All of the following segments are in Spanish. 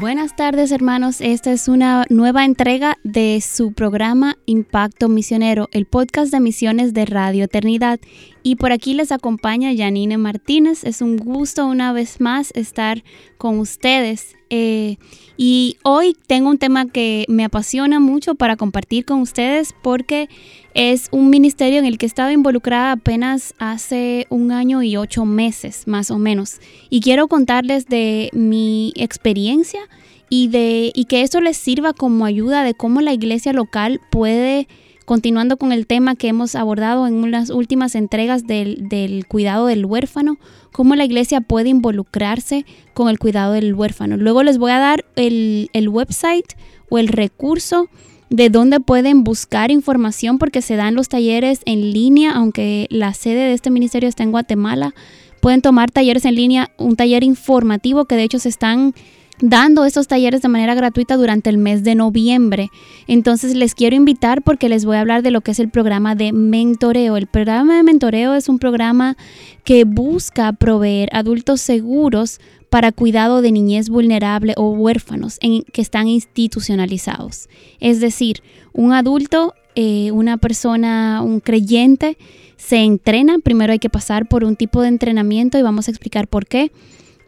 Buenas tardes hermanos, esta es una nueva entrega de su programa Impacto Misionero, el podcast de misiones de Radio Eternidad. Y por aquí les acompaña Janine Martínez. Es un gusto una vez más estar con ustedes. Eh, y hoy tengo un tema que me apasiona mucho para compartir con ustedes porque es un ministerio en el que he estado involucrada apenas hace un año y ocho meses, más o menos. Y quiero contarles de mi experiencia y, de, y que esto les sirva como ayuda de cómo la iglesia local puede continuando con el tema que hemos abordado en unas últimas entregas del, cuidado del huérfano, cómo la iglesia puede involucrarse con el cuidado del huérfano. Luego les voy a dar el, el website o el recurso de dónde pueden buscar información porque se dan los talleres en línea, aunque la sede de este ministerio está en Guatemala. Pueden tomar talleres en línea, un taller informativo que de hecho se están dando estos talleres de manera gratuita durante el mes de noviembre. Entonces les quiero invitar porque les voy a hablar de lo que es el programa de mentoreo. El programa de mentoreo es un programa que busca proveer adultos seguros para cuidado de niñez vulnerable o huérfanos que están institucionalizados. Es decir, un adulto, eh, una persona, un creyente, se entrena, primero hay que pasar por un tipo de entrenamiento y vamos a explicar por qué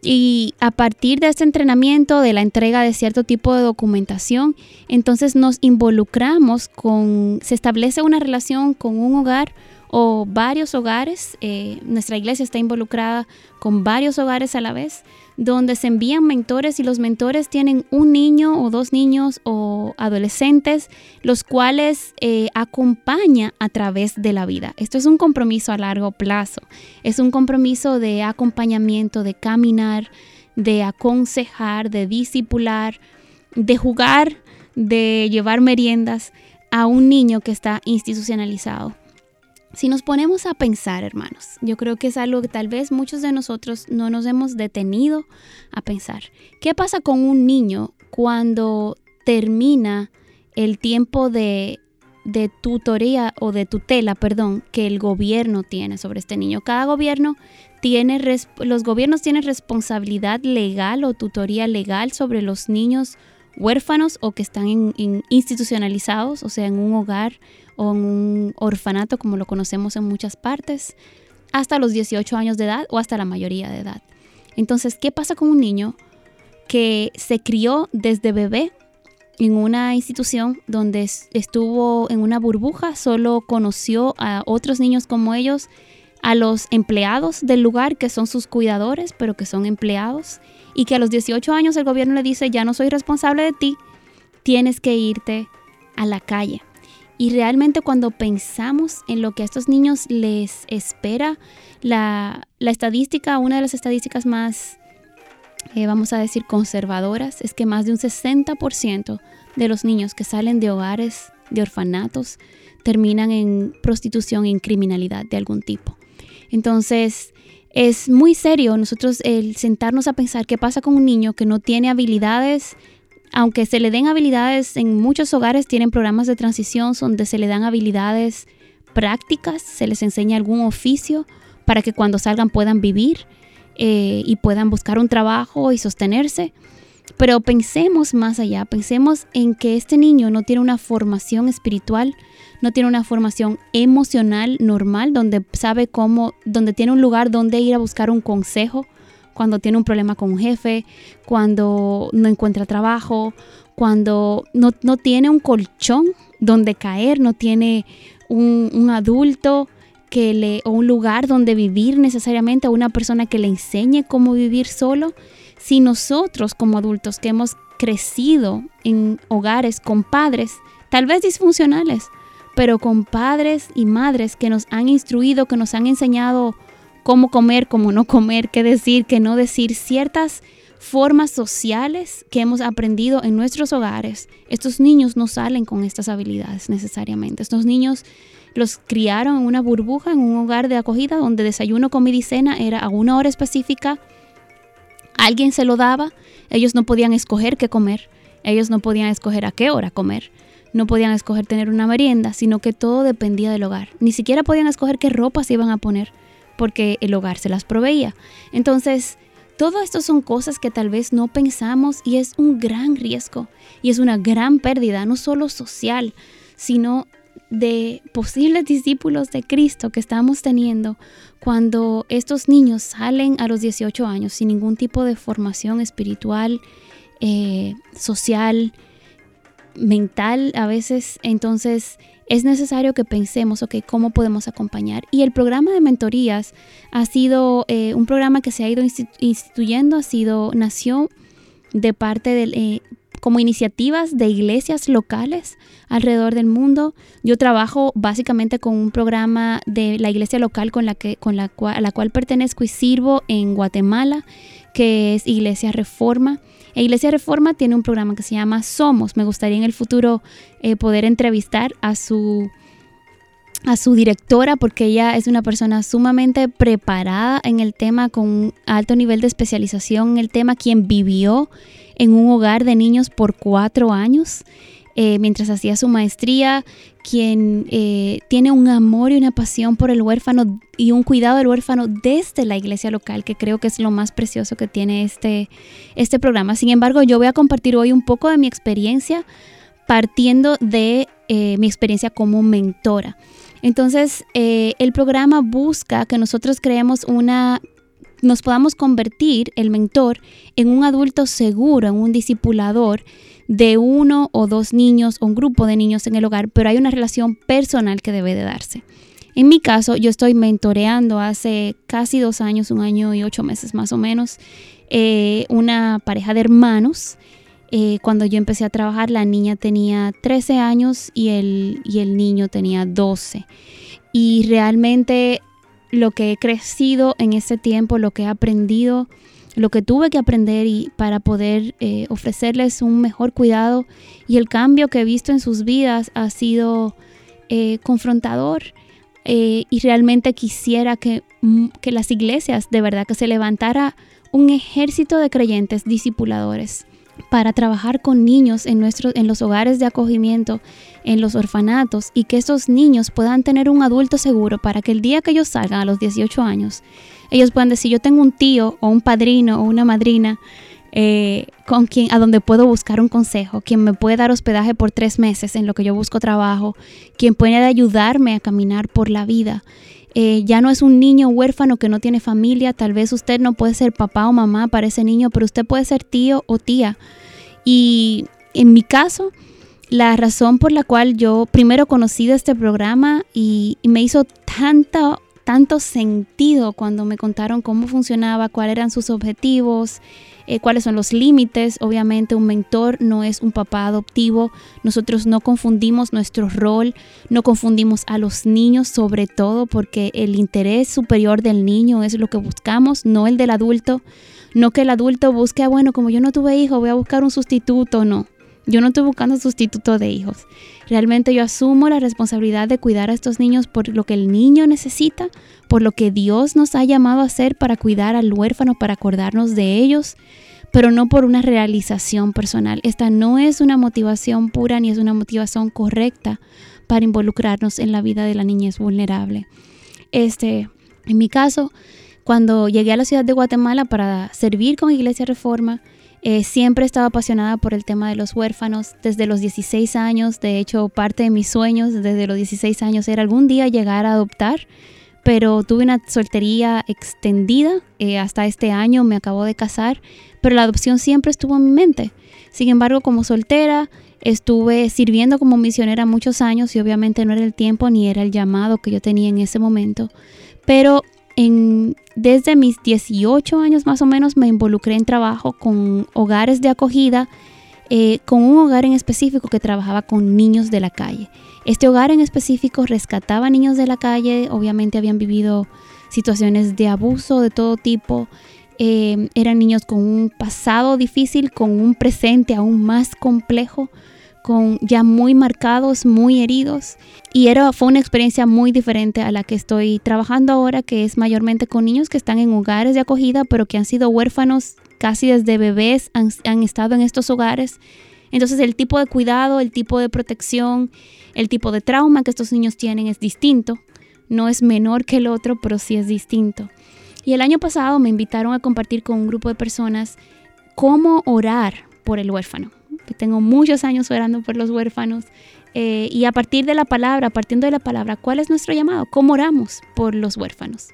y a partir de este entrenamiento, de la entrega de cierto tipo de documentación, entonces nos involucramos con, se establece una relación con un hogar o varios hogares. Eh, nuestra iglesia está involucrada con varios hogares a la vez, donde se envían mentores y los mentores tienen un niño o dos niños o adolescentes, los cuales eh, acompaña a través de la vida. Esto es un compromiso a largo plazo, es un compromiso de acompañamiento, de caminar, de aconsejar, de discipular, de jugar, de llevar meriendas a un niño que está institucionalizado. Si nos ponemos a pensar, hermanos, yo creo que es algo que tal vez muchos de nosotros no nos hemos detenido a pensar. ¿Qué pasa con un niño cuando termina el tiempo de, tutoría o de tutela, perdón, que el gobierno tiene sobre este niño? Cada gobierno tiene, los gobiernos tienen responsabilidad legal o tutoría legal sobre los niños huérfanos o que están institucionalizados, o sea, en un hogar o en un orfanato como lo conocemos en muchas partes, hasta los 18 años de edad o hasta la mayoría de edad. Entonces, ¿qué pasa con un niño que se crió desde bebé en una institución donde estuvo en una burbuja, solo conoció a otros niños como ellos, a los empleados del lugar que son sus cuidadores, pero que son empleados, y que a los 18 años el gobierno le dice, ya no soy responsable de ti, tienes que irte a la calle. Y realmente cuando pensamos en lo que a estos niños les espera, la, estadística, una de las estadísticas más, eh, vamos a decir, conservadoras, es que más de un 60% de los niños que salen de hogares, de orfanatos, terminan en prostitución en criminalidad de algún tipo. Entonces, es muy serio nosotros el sentarnos a pensar qué pasa con un niño que no tiene habilidades aunque se le den habilidades, en muchos hogares tienen programas de transición donde se le dan habilidades prácticas, se les enseña algún oficio para que cuando salgan puedan vivir eh, y puedan buscar un trabajo y sostenerse. Pero pensemos más allá, pensemos en que este niño no tiene una formación espiritual, no tiene una formación emocional normal, donde sabe cómo, donde tiene un lugar donde ir a buscar un consejo, cuando tiene un problema con un jefe, cuando no encuentra trabajo, cuando no, tiene un colchón donde caer, no tiene un, adulto que le, o un lugar donde vivir necesariamente, o una persona que le enseñe cómo vivir solo. Si nosotros como adultos que hemos crecido en hogares con padres, tal vez disfuncionales, pero con padres y madres que nos han instruido, que nos han enseñado cómo comer, cómo no comer, qué decir, qué no decir, ciertas formas sociales que hemos aprendido en nuestros hogares, estos niños no salen con estas habilidades necesariamente. Estos niños los criaron en una burbuja, en un hogar de acogida donde desayuno, comida y cena era a una hora específica. Alguien se lo daba, ellos no podían escoger qué comer, ellos no podían escoger a qué hora comer, no podían escoger tener una merienda, sino que todo dependía del hogar. Ni siquiera podían escoger qué ropa se iban a poner, porque el hogar se las proveía. Entonces, todo esto son cosas que tal vez no pensamos y es un gran riesgo y es una gran pérdida, no solo social, sino de posibles discípulos de Cristo que estamos teniendo cuando estos niños salen a los 18 años sin ningún tipo de formación espiritual, eh, social, mental a veces. Entonces es necesario que pensemos, ok, ¿cómo podemos acompañar? Y el programa de mentorías ha sido eh, un programa que se ha ido instituyendo, ha sido, nació de parte del, eh, como iniciativas de iglesias locales alrededor del mundo. Yo trabajo básicamente con un programa de la iglesia local con la que con a la cual pertenezco y sirvo en Guatemala, que es Iglesia Reforma. E iglesia Reforma tiene un programa que se llama Somos. Me gustaría en el futuro eh, poder entrevistar a su a su directora porque ella es una persona sumamente preparada en el tema con alto nivel de especialización en el tema, quien vivió en un hogar de niños por cuatro años. Eh, mientras hacía su maestría, quien eh, tiene un amor y una pasión por el huérfano y un cuidado del huérfano desde la iglesia local, que creo que es lo más precioso que tiene este, este programa. Sin embargo, yo voy a compartir hoy un poco de mi experiencia partiendo de eh, mi experiencia como mentora. Entonces, el programa busca que nosotros creemos una nos podamos convertir, el mentor, en un adulto seguro, en un discipulador de uno o dos niños o un grupo de niños en el hogar, pero hay una relación personal que debe de darse. En mi caso, yo estoy mentoreando hace casi dos años, un año y ocho meses más o menos, eh, una pareja de hermanos. Eh, cuando yo empecé a trabajar, la niña tenía 13 años y el, y el niño tenía 12. Y realmente lo que he crecido en ese tiempo, lo que he aprendido, lo que tuve que aprender y para poder eh, ofrecerles un mejor cuidado y el cambio que he visto en sus vidas ha sido eh, confrontador eh, y realmente quisiera que, mm, que las iglesias de verdad que se levantara un ejército de creyentes discipuladores para trabajar con niños en, nuestros, en los hogares de acogimiento, en los orfanatos, y que esos niños puedan tener un adulto seguro para que el día que ellos salgan a los 18 años, ellos puedan decir, yo tengo un tío o un padrino o una madrina eh, con quien, a donde puedo buscar un consejo, quien me puede dar hospedaje por tres meses en lo que yo busco trabajo, quien puede ayudarme a caminar por la vida. Eh, ya no es un niño huérfano que no tiene familia, tal vez usted no puede ser papá o mamá para ese niño, pero usted puede ser tío o tía. Y en mi caso, la razón por la cual yo primero conocí de este programa y, y me hizo tanto, tanto sentido cuando me contaron cómo funcionaba, cuáles eran sus objetivos, eh, cuáles son los límites. Obviamente un mentor no es un papá adoptivo. Nosotros no confundimos nuestro rol, no confundimos a los niños sobre todo porque el interés superior del niño es lo que buscamos, no el del adulto. No que el adulto busque, ah, bueno, como yo no tuve hijos, voy a buscar un sustituto, no. Yo no estoy buscando sustituto de hijos. Realmente yo asumo la responsabilidad de cuidar a estos niños por lo que el niño necesita, por lo que Dios nos ha llamado a hacer para cuidar al huérfano, para acordarnos de ellos, pero no por una realización personal. Esta no es una motivación pura ni es una motivación correcta para involucrarnos en la vida de la niñez vulnerable. Este, en mi caso, cuando llegué a la ciudad de Guatemala para servir con Iglesia Reforma, eh, siempre he estado apasionada por el tema de los huérfanos desde los 16 años. De hecho, parte de mis sueños desde los 16 años era algún día llegar a adoptar, pero tuve una soltería extendida. Eh, hasta este año me acabo de casar, pero la adopción siempre estuvo en mi mente. Sin embargo, como soltera, estuve sirviendo como misionera muchos años y obviamente no era el tiempo ni era el llamado que yo tenía en ese momento. Pero desde mis 18 años más o menos me involucré en trabajo con hogares de acogida, eh, con un hogar en específico que trabajaba con niños de la calle. Este hogar en específico rescataba niños de la calle, obviamente habían vivido situaciones de abuso de todo tipo, Eh, eran niños con un pasado difícil, con un presente aún más complejo, con ya muy marcados, muy heridos. Y era, fue una experiencia muy diferente a la que estoy trabajando ahora, que es mayormente con niños que están en hogares de acogida, pero que han sido huérfanos casi desde bebés, han, han estado en estos hogares. Entonces el tipo de cuidado, el tipo de protección, el tipo de trauma que estos niños tienen es distinto. No es menor que el otro, pero sí es distinto. Y el año pasado me invitaron a compartir con un grupo de personas cómo orar por el huérfano. Tengo muchos años orando por los huérfanos. Eh, y a partir de la palabra, partiendo de la palabra, ¿cuál es nuestro llamado? ¿Cómo oramos por los huérfanos?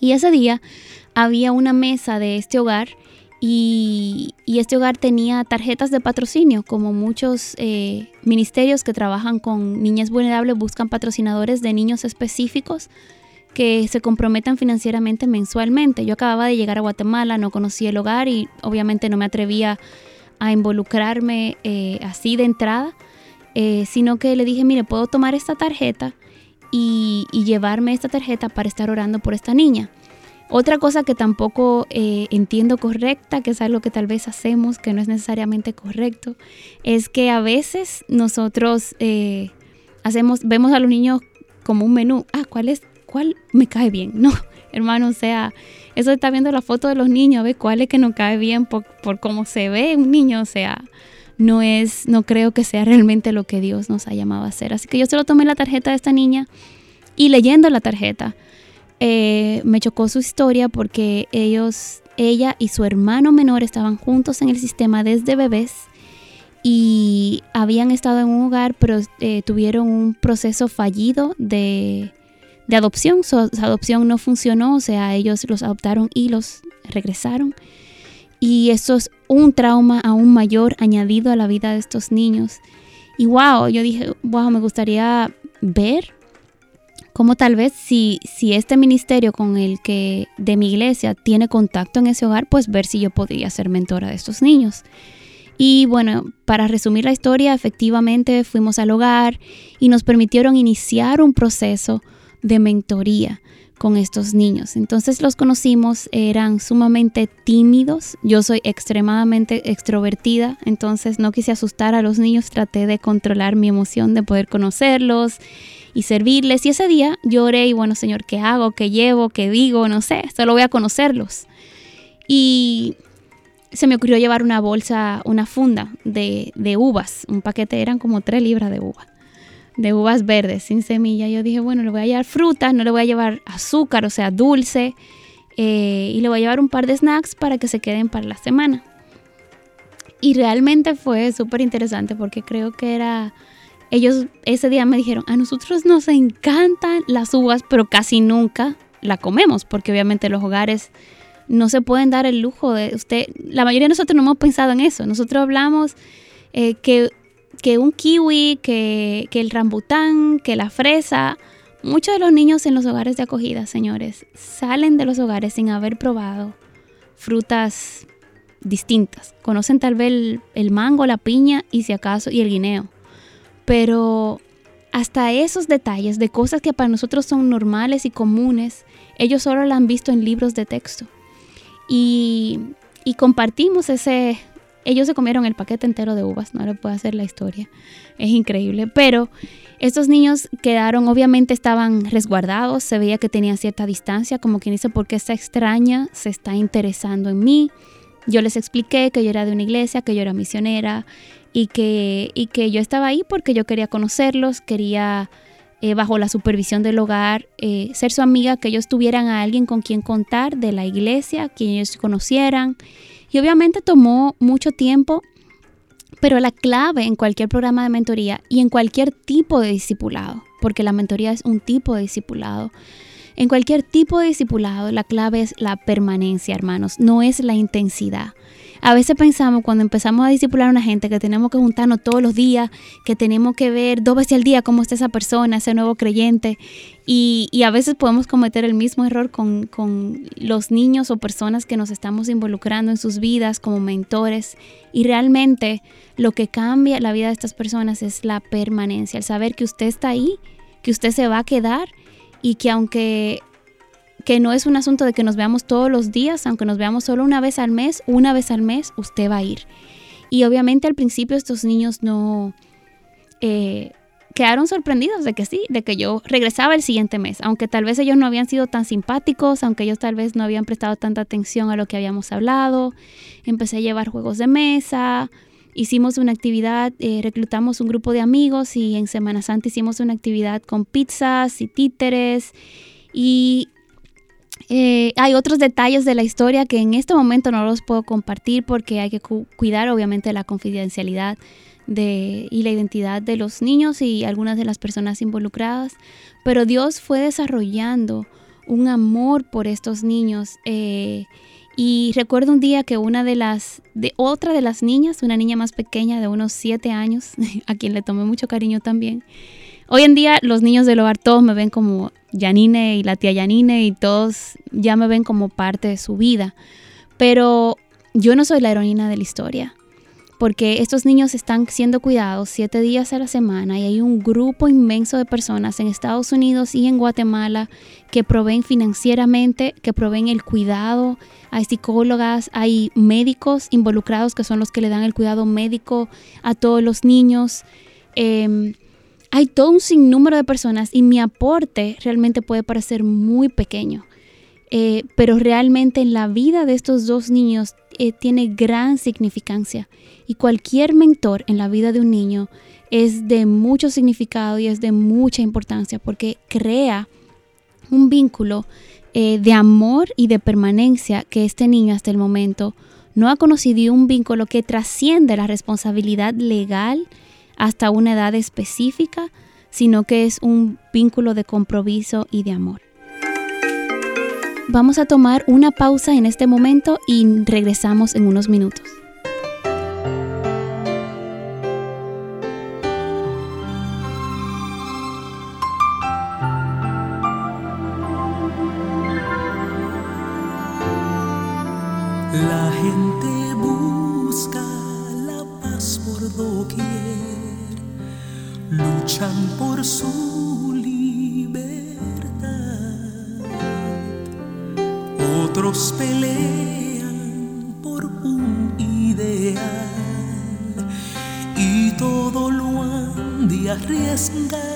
Y ese día había una mesa de este hogar y, este hogar tenía tarjetas de patrocinio, como muchos eh, ministerios que trabajan con niñas vulnerables buscan patrocinadores de niños específicos que se comprometan financieramente mensualmente. Yo acababa de llegar a Guatemala, no conocía el hogar y obviamente no me atrevía a involucrarme eh, así de entrada, eh, sino que le dije, mire, puedo tomar esta tarjeta y, llevarme esta tarjeta para estar orando por esta niña. Otra cosa que tampoco eh, entiendo correcta, que es algo que tal vez hacemos, que no es necesariamente correcto, es que a veces nosotros hacemos, vemos a los niños como un menú. Ah, ¿cuál es cuál me cae bien. No, hermano, o sea, eso está viendo la foto de los niños, a ver cuál es que nos cae bien por, por cómo se ve un niño, o sea, no es, no creo que sea realmente lo que Dios nos ha llamado a hacer. Así que yo se lo tomé la tarjeta de esta niña y leyendo la tarjeta, eh, me chocó su historia porque ellos, ella y su hermano menor estaban juntos en el sistema desde bebés y habían estado en un hogar, pero eh, tuvieron un proceso fallido de de adopción. Su, adopción no funcionó, o sea, ellos los adoptaron y los regresaron. Y eso es un trauma aún mayor añadido a la vida de estos niños. Y wow, yo dije, wow, me gustaría ver cómo tal vez si, si este ministerio con el que de mi iglesia tiene contacto en ese hogar, pues ver si yo podría ser mentora de estos niños. Y bueno, para resumir la historia, efectivamente fuimos al hogar y nos permitieron iniciar un proceso de mentoría con estos niños. Entonces los conocimos, eran sumamente tímidos, yo soy extremadamente extrovertida, entonces no quise asustar a los niños, traté de controlar mi emoción de poder conocerlos y servirles. Y ese día lloré y bueno, Señor, ¿qué hago? ¿Qué llevo? ¿Qué digo? No sé, solo voy a conocerlos. Y se me ocurrió llevar una bolsa, una funda de, uvas, un paquete, eran como tres libras de uvas de uvas verdes sin semilla. Yo dije, bueno, le voy a llevar frutas, no le voy a llevar azúcar, o sea, dulce, eh, y le voy a llevar un par de snacks para que se queden para la semana. Y realmente fue súper interesante porque creo que era, ellos ese día me dijeron, a nosotros nos encantan las uvas, pero casi nunca la comemos, porque obviamente los hogares no se pueden dar el lujo de usted, la mayoría de nosotros no hemos pensado en eso, nosotros hablamos eh, que que un kiwi, que, el rambután, que la fresa. Muchos de los niños en los hogares de acogida, señores, salen de los hogares sin haber probado frutas distintas. Conocen tal vez el, el, mango, la piña y si acaso y el guineo. Pero hasta esos detalles de cosas que para nosotros son normales y comunes, ellos solo la han visto en libros de texto. Y, y compartimos ese, ellos se comieron el paquete entero de uvas, no le puedo hacer la historia, es increíble, pero estos niños quedaron, obviamente estaban resguardados, se veía que tenían cierta distancia, como quien dice, porque esta extraña se está interesando en mí. Yo les expliqué que yo era de una iglesia, que yo era misionera y que, y que yo estaba ahí porque yo quería conocerlos, quería eh, bajo la supervisión del hogar, eh, ser su amiga, que ellos tuvieran a alguien con quien contar de la iglesia, que ellos conocieran y obviamente tomó mucho tiempo, pero la clave en cualquier programa de mentoría y en cualquier tipo de discipulado, porque la mentoría es un tipo de discipulado, en cualquier tipo de discipulado la clave es la permanencia, hermanos, no es la intensidad. A veces pensamos cuando empezamos a discipular a una gente que tenemos que juntarnos todos los días, que tenemos que ver dos veces al día cómo está esa persona, ese nuevo creyente. Y, a veces podemos cometer el mismo error con, con los niños o personas que nos estamos involucrando en sus vidas como mentores. Y realmente lo que cambia la vida de estas personas es la permanencia, el saber que usted está ahí, que usted se va a quedar y que aunque que no es un asunto de que nos veamos todos los días, aunque nos veamos solo una vez al mes, una vez al mes usted va a ir. Y obviamente al principio estos niños no eh, quedaron sorprendidos de que sí, de que yo regresaba el siguiente mes, aunque tal vez ellos no habían sido tan simpáticos, aunque ellos tal vez no habían prestado tanta atención a lo que habíamos hablado. Empecé a llevar juegos de mesa, hicimos una actividad, eh, reclutamos un grupo de amigos y en Semana Santa hicimos una actividad con pizzas y títeres y eh, hay otros detalles de la historia que en este momento no los puedo compartir porque hay que cuidar obviamente la confidencialidad de, y la identidad de los niños y algunas de las personas involucradas, pero Dios fue desarrollando un amor por estos niños. Eh, y recuerdo un día que una de las, de otra de las niñas, una niña más pequeña de unos siete años, a quien le tomé mucho cariño también, Hoy en día los niños del hogar todos me ven como Janine y la tía Janine y todos ya me ven como parte de su vida. Pero yo no soy la heroína de la historia, porque estos niños están siendo cuidados siete días a la semana y hay un grupo inmenso de personas en Estados Unidos y en Guatemala que proveen financieramente, que proveen el cuidado. Hay psicólogas, hay médicos involucrados que son los que le dan el cuidado médico a todos los niños. Em, hay todo un sinnúmero de personas y mi aporte realmente puede parecer muy pequeño. Eh, pero realmente en la vida de estos dos niños eh, tiene gran significancia. Y cualquier mentor en la vida de un niño es de mucho significado y es de mucha importancia porque crea un vínculo eh, de amor y de permanencia que este niño hasta el momento no ha conocido y un vínculo que trasciende la responsabilidad legal hasta una edad específica, sino que es un vínculo de compromiso y de amor. Vamos a tomar una pausa en este momento y regresamos en unos minutos. La gente busca la paz por doquier luchan por su libertad. Otros pelean por un ideal y todo lo han de arriesgar.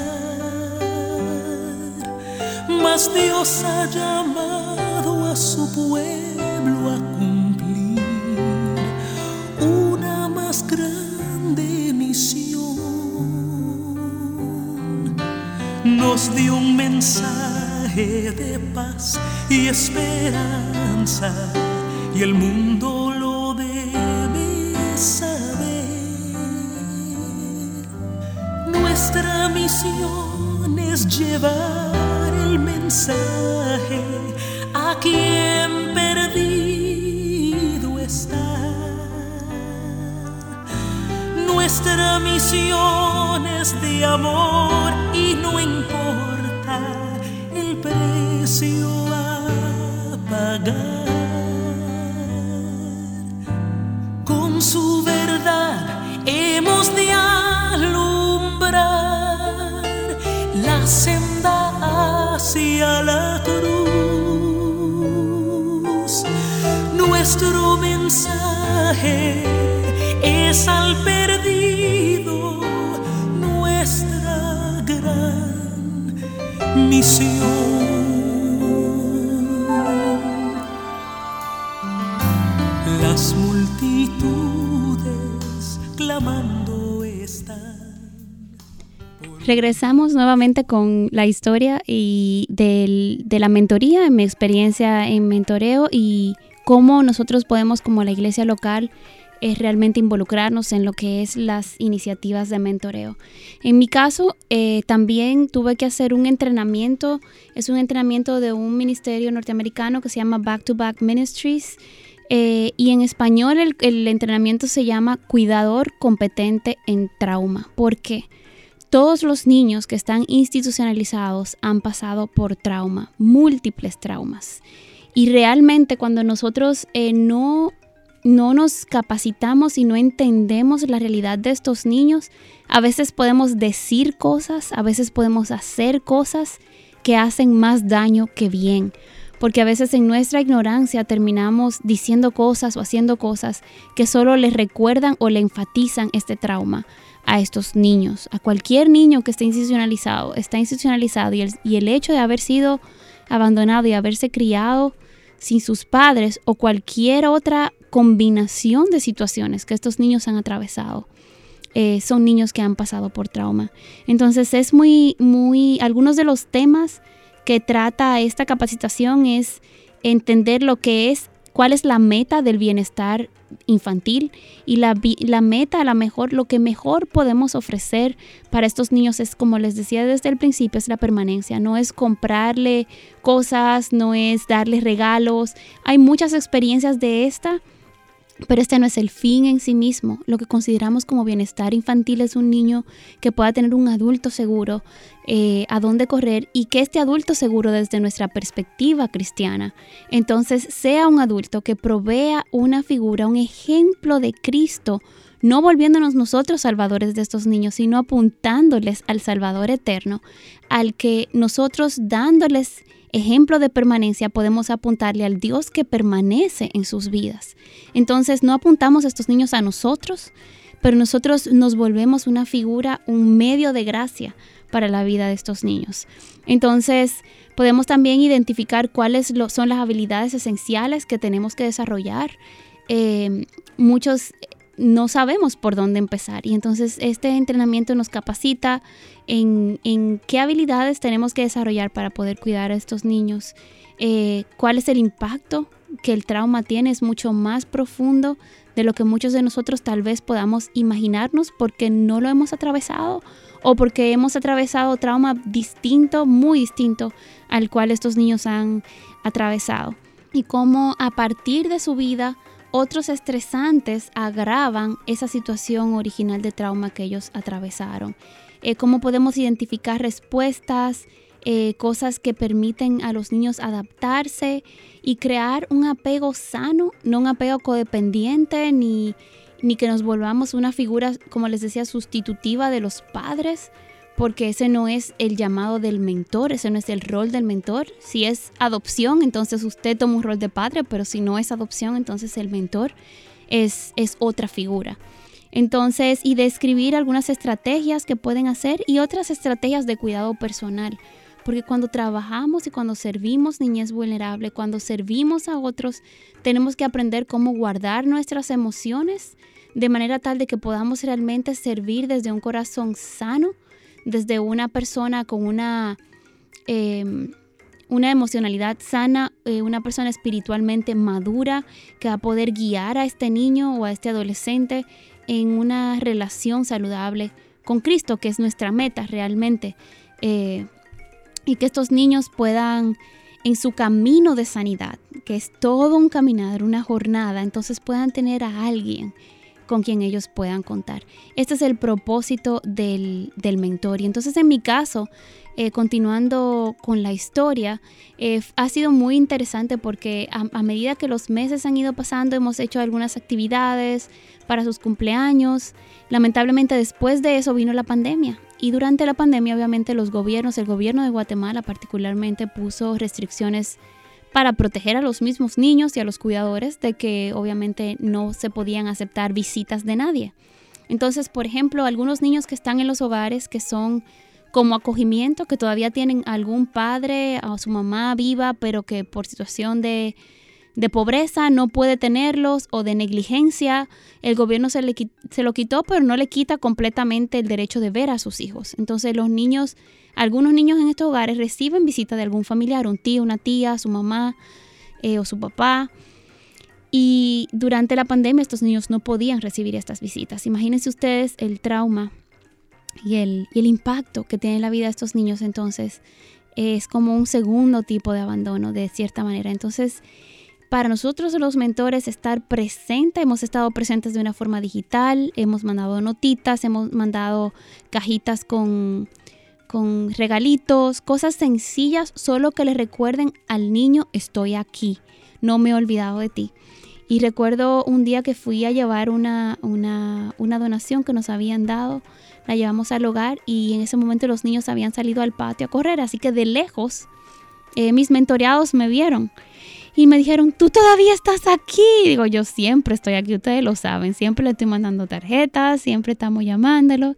Mas Dios ha llamado a su pueblo a cumplir una más grande nos dio un mensaje de paz y esperanza y el mundo lo debe saber. Nuestra misión es llevar Nuestra misión es de amor y no importa el precio a pagar. Con su verdad hemos de alumbrar la senda hacia la cruz. Nuestro mensaje es al perdido Regresamos nuevamente con la historia y del, de la mentoría, mi experiencia en mentoreo y cómo nosotros podemos como la iglesia local es realmente involucrarnos en lo que es las iniciativas de mentoreo. En mi caso, eh, también tuve que hacer un entrenamiento, es un entrenamiento de un ministerio norteamericano que se llama Back to Back Ministries. Eh, y en español el, entrenamiento se llama Cuidador competente en trauma. ¿Por qué? Todos los niños que están institucionalizados han pasado por trauma, múltiples traumas. Y realmente cuando nosotros eh, no no nos capacitamos y no entendemos la realidad de estos niños, a veces podemos decir cosas, a veces podemos hacer cosas que hacen más daño que bien. porque a veces en nuestra ignorancia terminamos diciendo cosas o haciendo cosas que solo le recuerdan o le enfatizan este trauma a estos niños, a cualquier niño que esté institucionalizado, está institucionalizado y el, y el hecho de haber sido abandonado y haberse criado sin sus padres o cualquier otra combinación de situaciones que estos niños han atravesado. Eh, son niños que han pasado por trauma. Entonces es muy, muy, algunos de los temas que trata esta capacitación es entender lo que es, cuál es la meta del bienestar infantil y la, la meta, la mejor, lo que mejor podemos ofrecer para estos niños es, como les decía desde el principio, es la permanencia, no es comprarle cosas, no es darle regalos. Hay muchas experiencias de esta pero este no es el fin en sí mismo. Lo que consideramos como bienestar infantil es un niño que pueda tener un adulto seguro eh, a dónde correr y que este adulto seguro desde nuestra perspectiva cristiana, entonces sea un adulto que provea una figura, un ejemplo de Cristo, no volviéndonos nosotros salvadores de estos niños, sino apuntándoles al Salvador eterno, al que nosotros dándoles ejemplo de permanencia podemos apuntarle al Dios que permanece en sus vidas. Entonces no apuntamos a estos niños a nosotros, pero nosotros nos volvemos una figura, un medio de gracia para la vida de estos niños. Entonces podemos también identificar cuáles son las habilidades esenciales que tenemos que desarrollar. Eh, muchos no sabemos por dónde empezar. Y entonces este entrenamiento nos capacita en, qué habilidades tenemos que desarrollar para poder cuidar a estos niños, eh, cuál es el impacto que el trauma tiene, es mucho más profundo de lo que muchos de nosotros tal vez podamos imaginarnos porque no lo hemos atravesado o porque hemos atravesado trauma distinto, muy distinto al cual estos niños han atravesado. Y cómo a partir de su vida otros estresantes agravan esa situación original de trauma que ellos atravesaron. Eh, cómo podemos identificar respuestas, eh, cosas que permiten a los niños adaptarse y crear un apego sano, no un apego codependiente ni, ni que nos volvamos una figura, como les decía, sustitutiva de los padres, porque ese no es el llamado del mentor, ese no es el rol del mentor. Si es adopción, entonces usted toma un rol de padre, pero si no es adopción, entonces el mentor es, es otra figura. Entonces, y describir algunas estrategias que pueden hacer y otras estrategias de cuidado personal. Porque cuando trabajamos y cuando servimos niñez vulnerable, cuando servimos a otros, tenemos que aprender cómo guardar nuestras emociones de manera tal de que podamos realmente servir desde un corazón sano desde una persona con una, em, una emocionalidad sana, eh, una persona espiritualmente madura que va a poder guiar a este niño o a este adolescente en una relación saludable con Cristo, que es nuestra meta realmente. Eh, y que estos niños puedan en su camino de sanidad, que es todo un caminar, una jornada, entonces puedan tener a alguien con quien ellos puedan contar. Este es el propósito del, mentor. Y entonces en mi caso, eh, continuando con la historia, eh, ha sido muy interesante porque a, medida que los meses han ido pasando, hemos hecho algunas actividades para sus cumpleaños. Lamentablemente después de eso vino la pandemia. Y durante la pandemia, obviamente, los gobiernos, el gobierno de Guatemala particularmente, puso restricciones para proteger a los mismos niños y a los cuidadores de que obviamente no se podían aceptar visitas de nadie. Entonces, por ejemplo, algunos niños que están en los hogares que son como acogimiento, que todavía tienen algún padre o su mamá viva, pero que por situación de, de pobreza no puede tenerlos o de negligencia, el gobierno se, le, se lo quitó, pero no le quita completamente el derecho de ver a sus hijos. Entonces los niños algunos niños en estos hogares reciben visita de algún familiar, un tío, una tía, su mamá eh, o su papá. Y durante la pandemia estos niños no podían recibir estas visitas. Imagínense ustedes el trauma y el, y el impacto que tiene en la vida de estos niños. Entonces es como un segundo tipo de abandono de cierta manera. Entonces para nosotros los mentores estar presente, hemos estado presentes de una forma digital, hemos mandado notitas, hemos mandado cajitas con con regalitos, cosas sencillas, solo que le recuerden al niño, estoy aquí, no me he olvidado de ti. Y recuerdo un día que fui a llevar una, una, una, donación que nos habían dado, la llevamos al hogar y en ese momento los niños habían salido al patio a correr, así que de lejos eh, mis mentoreados me vieron y me dijeron, tú todavía estás aquí. Digo, yo siempre estoy aquí, ustedes lo saben, siempre le estoy mandando tarjetas, siempre estamos llamándolo.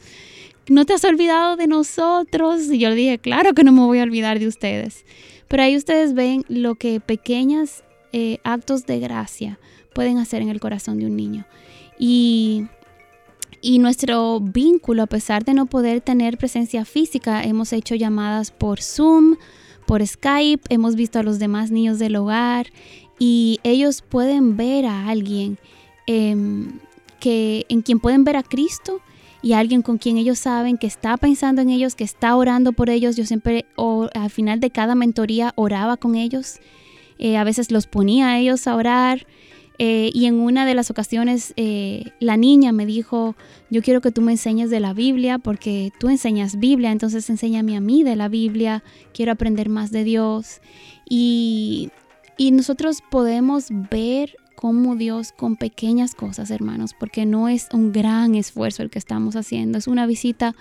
¿No te has olvidado de nosotros? Y yo le dije, claro que no me voy a olvidar de ustedes. Pero ahí ustedes ven lo que pequeños eh, actos de gracia pueden hacer en el corazón de un niño. Y y nuestro vínculo, a pesar de no poder tener presencia física, hemos hecho llamadas por Zoom, por Skype, hemos visto a los demás niños del hogar y ellos pueden ver a alguien em, que, en quien pueden ver a Cristo y alguien con quien ellos saben que está pensando en ellos, que está orando por ellos. Yo siempre al final de cada mentoría oraba con ellos. Eh, a veces los ponía a ellos a orar. Eh, y en una de las ocasiones eh, la niña me dijo, yo quiero que tú me enseñes de la Biblia porque tú enseñas Biblia, entonces enséñame a mí de la Biblia, quiero aprender más de Dios. Y, y nosotros podemos ver cómo Dios con pequeñas cosas, hermanos, porque no es un gran esfuerzo el que estamos haciendo, es una visita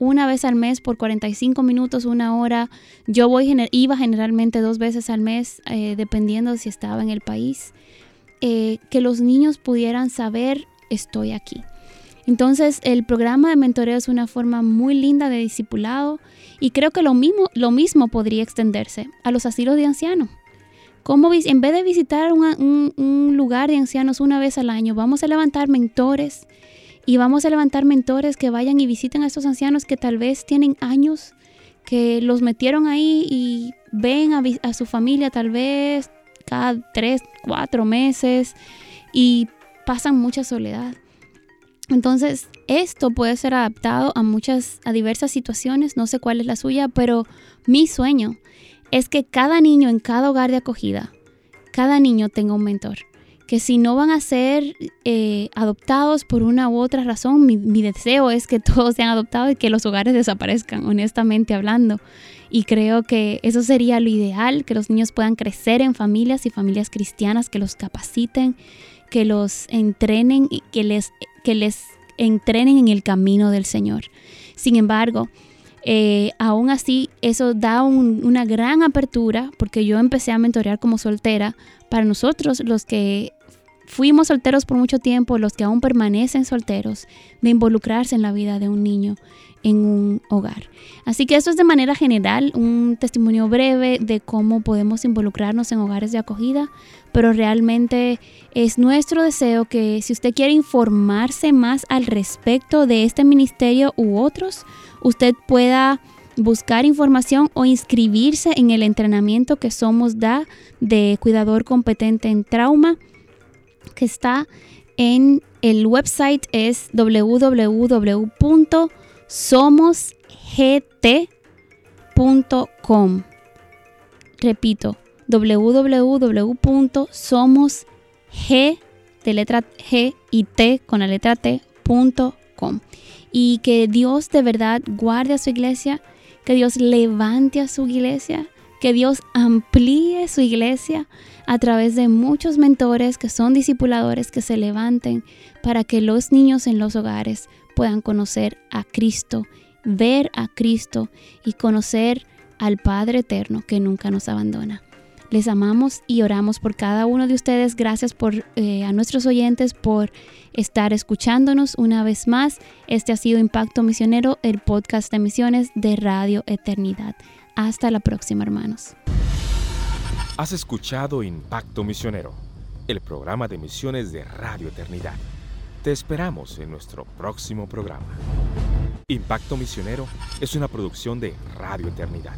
una vez al mes por 45 minutos, una hora. Yo voy, iba generalmente dos veces al mes, eh, dependiendo si estaba en el país. Eh, que los niños pudieran saber estoy aquí. Entonces el programa de mentoreo es una forma muy linda de discipulado y creo que lo mismo, lo mismo podría extenderse a los asilos de ancianos. Como en vez de visitar un, un lugar de ancianos una vez al año, vamos a levantar mentores y vamos a levantar mentores que vayan y visiten a estos ancianos que tal vez tienen años, que los metieron ahí y ven a, a su familia tal vez cada tres, cuatro meses y pasan mucha soledad. Entonces, esto puede ser adaptado a muchas, a diversas situaciones, no sé cuál es la suya, pero mi sueño es que cada niño en cada hogar de acogida, cada niño tenga un mentor. Que si no van a ser eh, adoptados por una u otra razón, mi, deseo es que todos sean adoptados y que los hogares desaparezcan, honestamente hablando. Y creo que eso sería lo ideal, que los niños puedan crecer en familias y familias cristianas, que los capaciten, que los entrenen y que les, que les entrenen en el camino del Señor. Sin embargo, eh, aún así, eso da una gran apertura, porque yo empecé a mentorear como soltera. Para nosotros, los que fuimos solteros por mucho tiempo, los que aún permanecen solteros, de involucrarse en la vida de un niño en un hogar. Así que esto es de manera general un testimonio breve de cómo podemos involucrarnos en hogares de acogida, pero realmente es nuestro deseo que si usted quiere informarse más al respecto de este ministerio u otros, usted pueda buscar información o inscribirse en el entrenamiento que Somos da de cuidador competente en trauma, que está en el website es www somosgt.com. Repito, www.somosg de letra G y T con la letra T.com. Y que Dios de verdad guarde a su iglesia, que Dios levante a su iglesia, que Dios amplíe su iglesia a través de muchos mentores que son discipuladores que se levanten para que los niños en los hogares puedan conocer a Cristo, ver a Cristo y conocer al Padre Eterno que nunca nos abandona. Les amamos y oramos por cada uno de ustedes. Gracias por, eh, a nuestros oyentes por estar escuchándonos una vez más. Este ha sido Impacto Misionero, el podcast de misiones de Radio Eternidad. Hasta la próxima, hermanos. Has escuchado Impacto Misionero, el programa de misiones de Radio Eternidad. Te esperamos en nuestro próximo programa. Impacto Misionero es una producción de Radio Eternidad.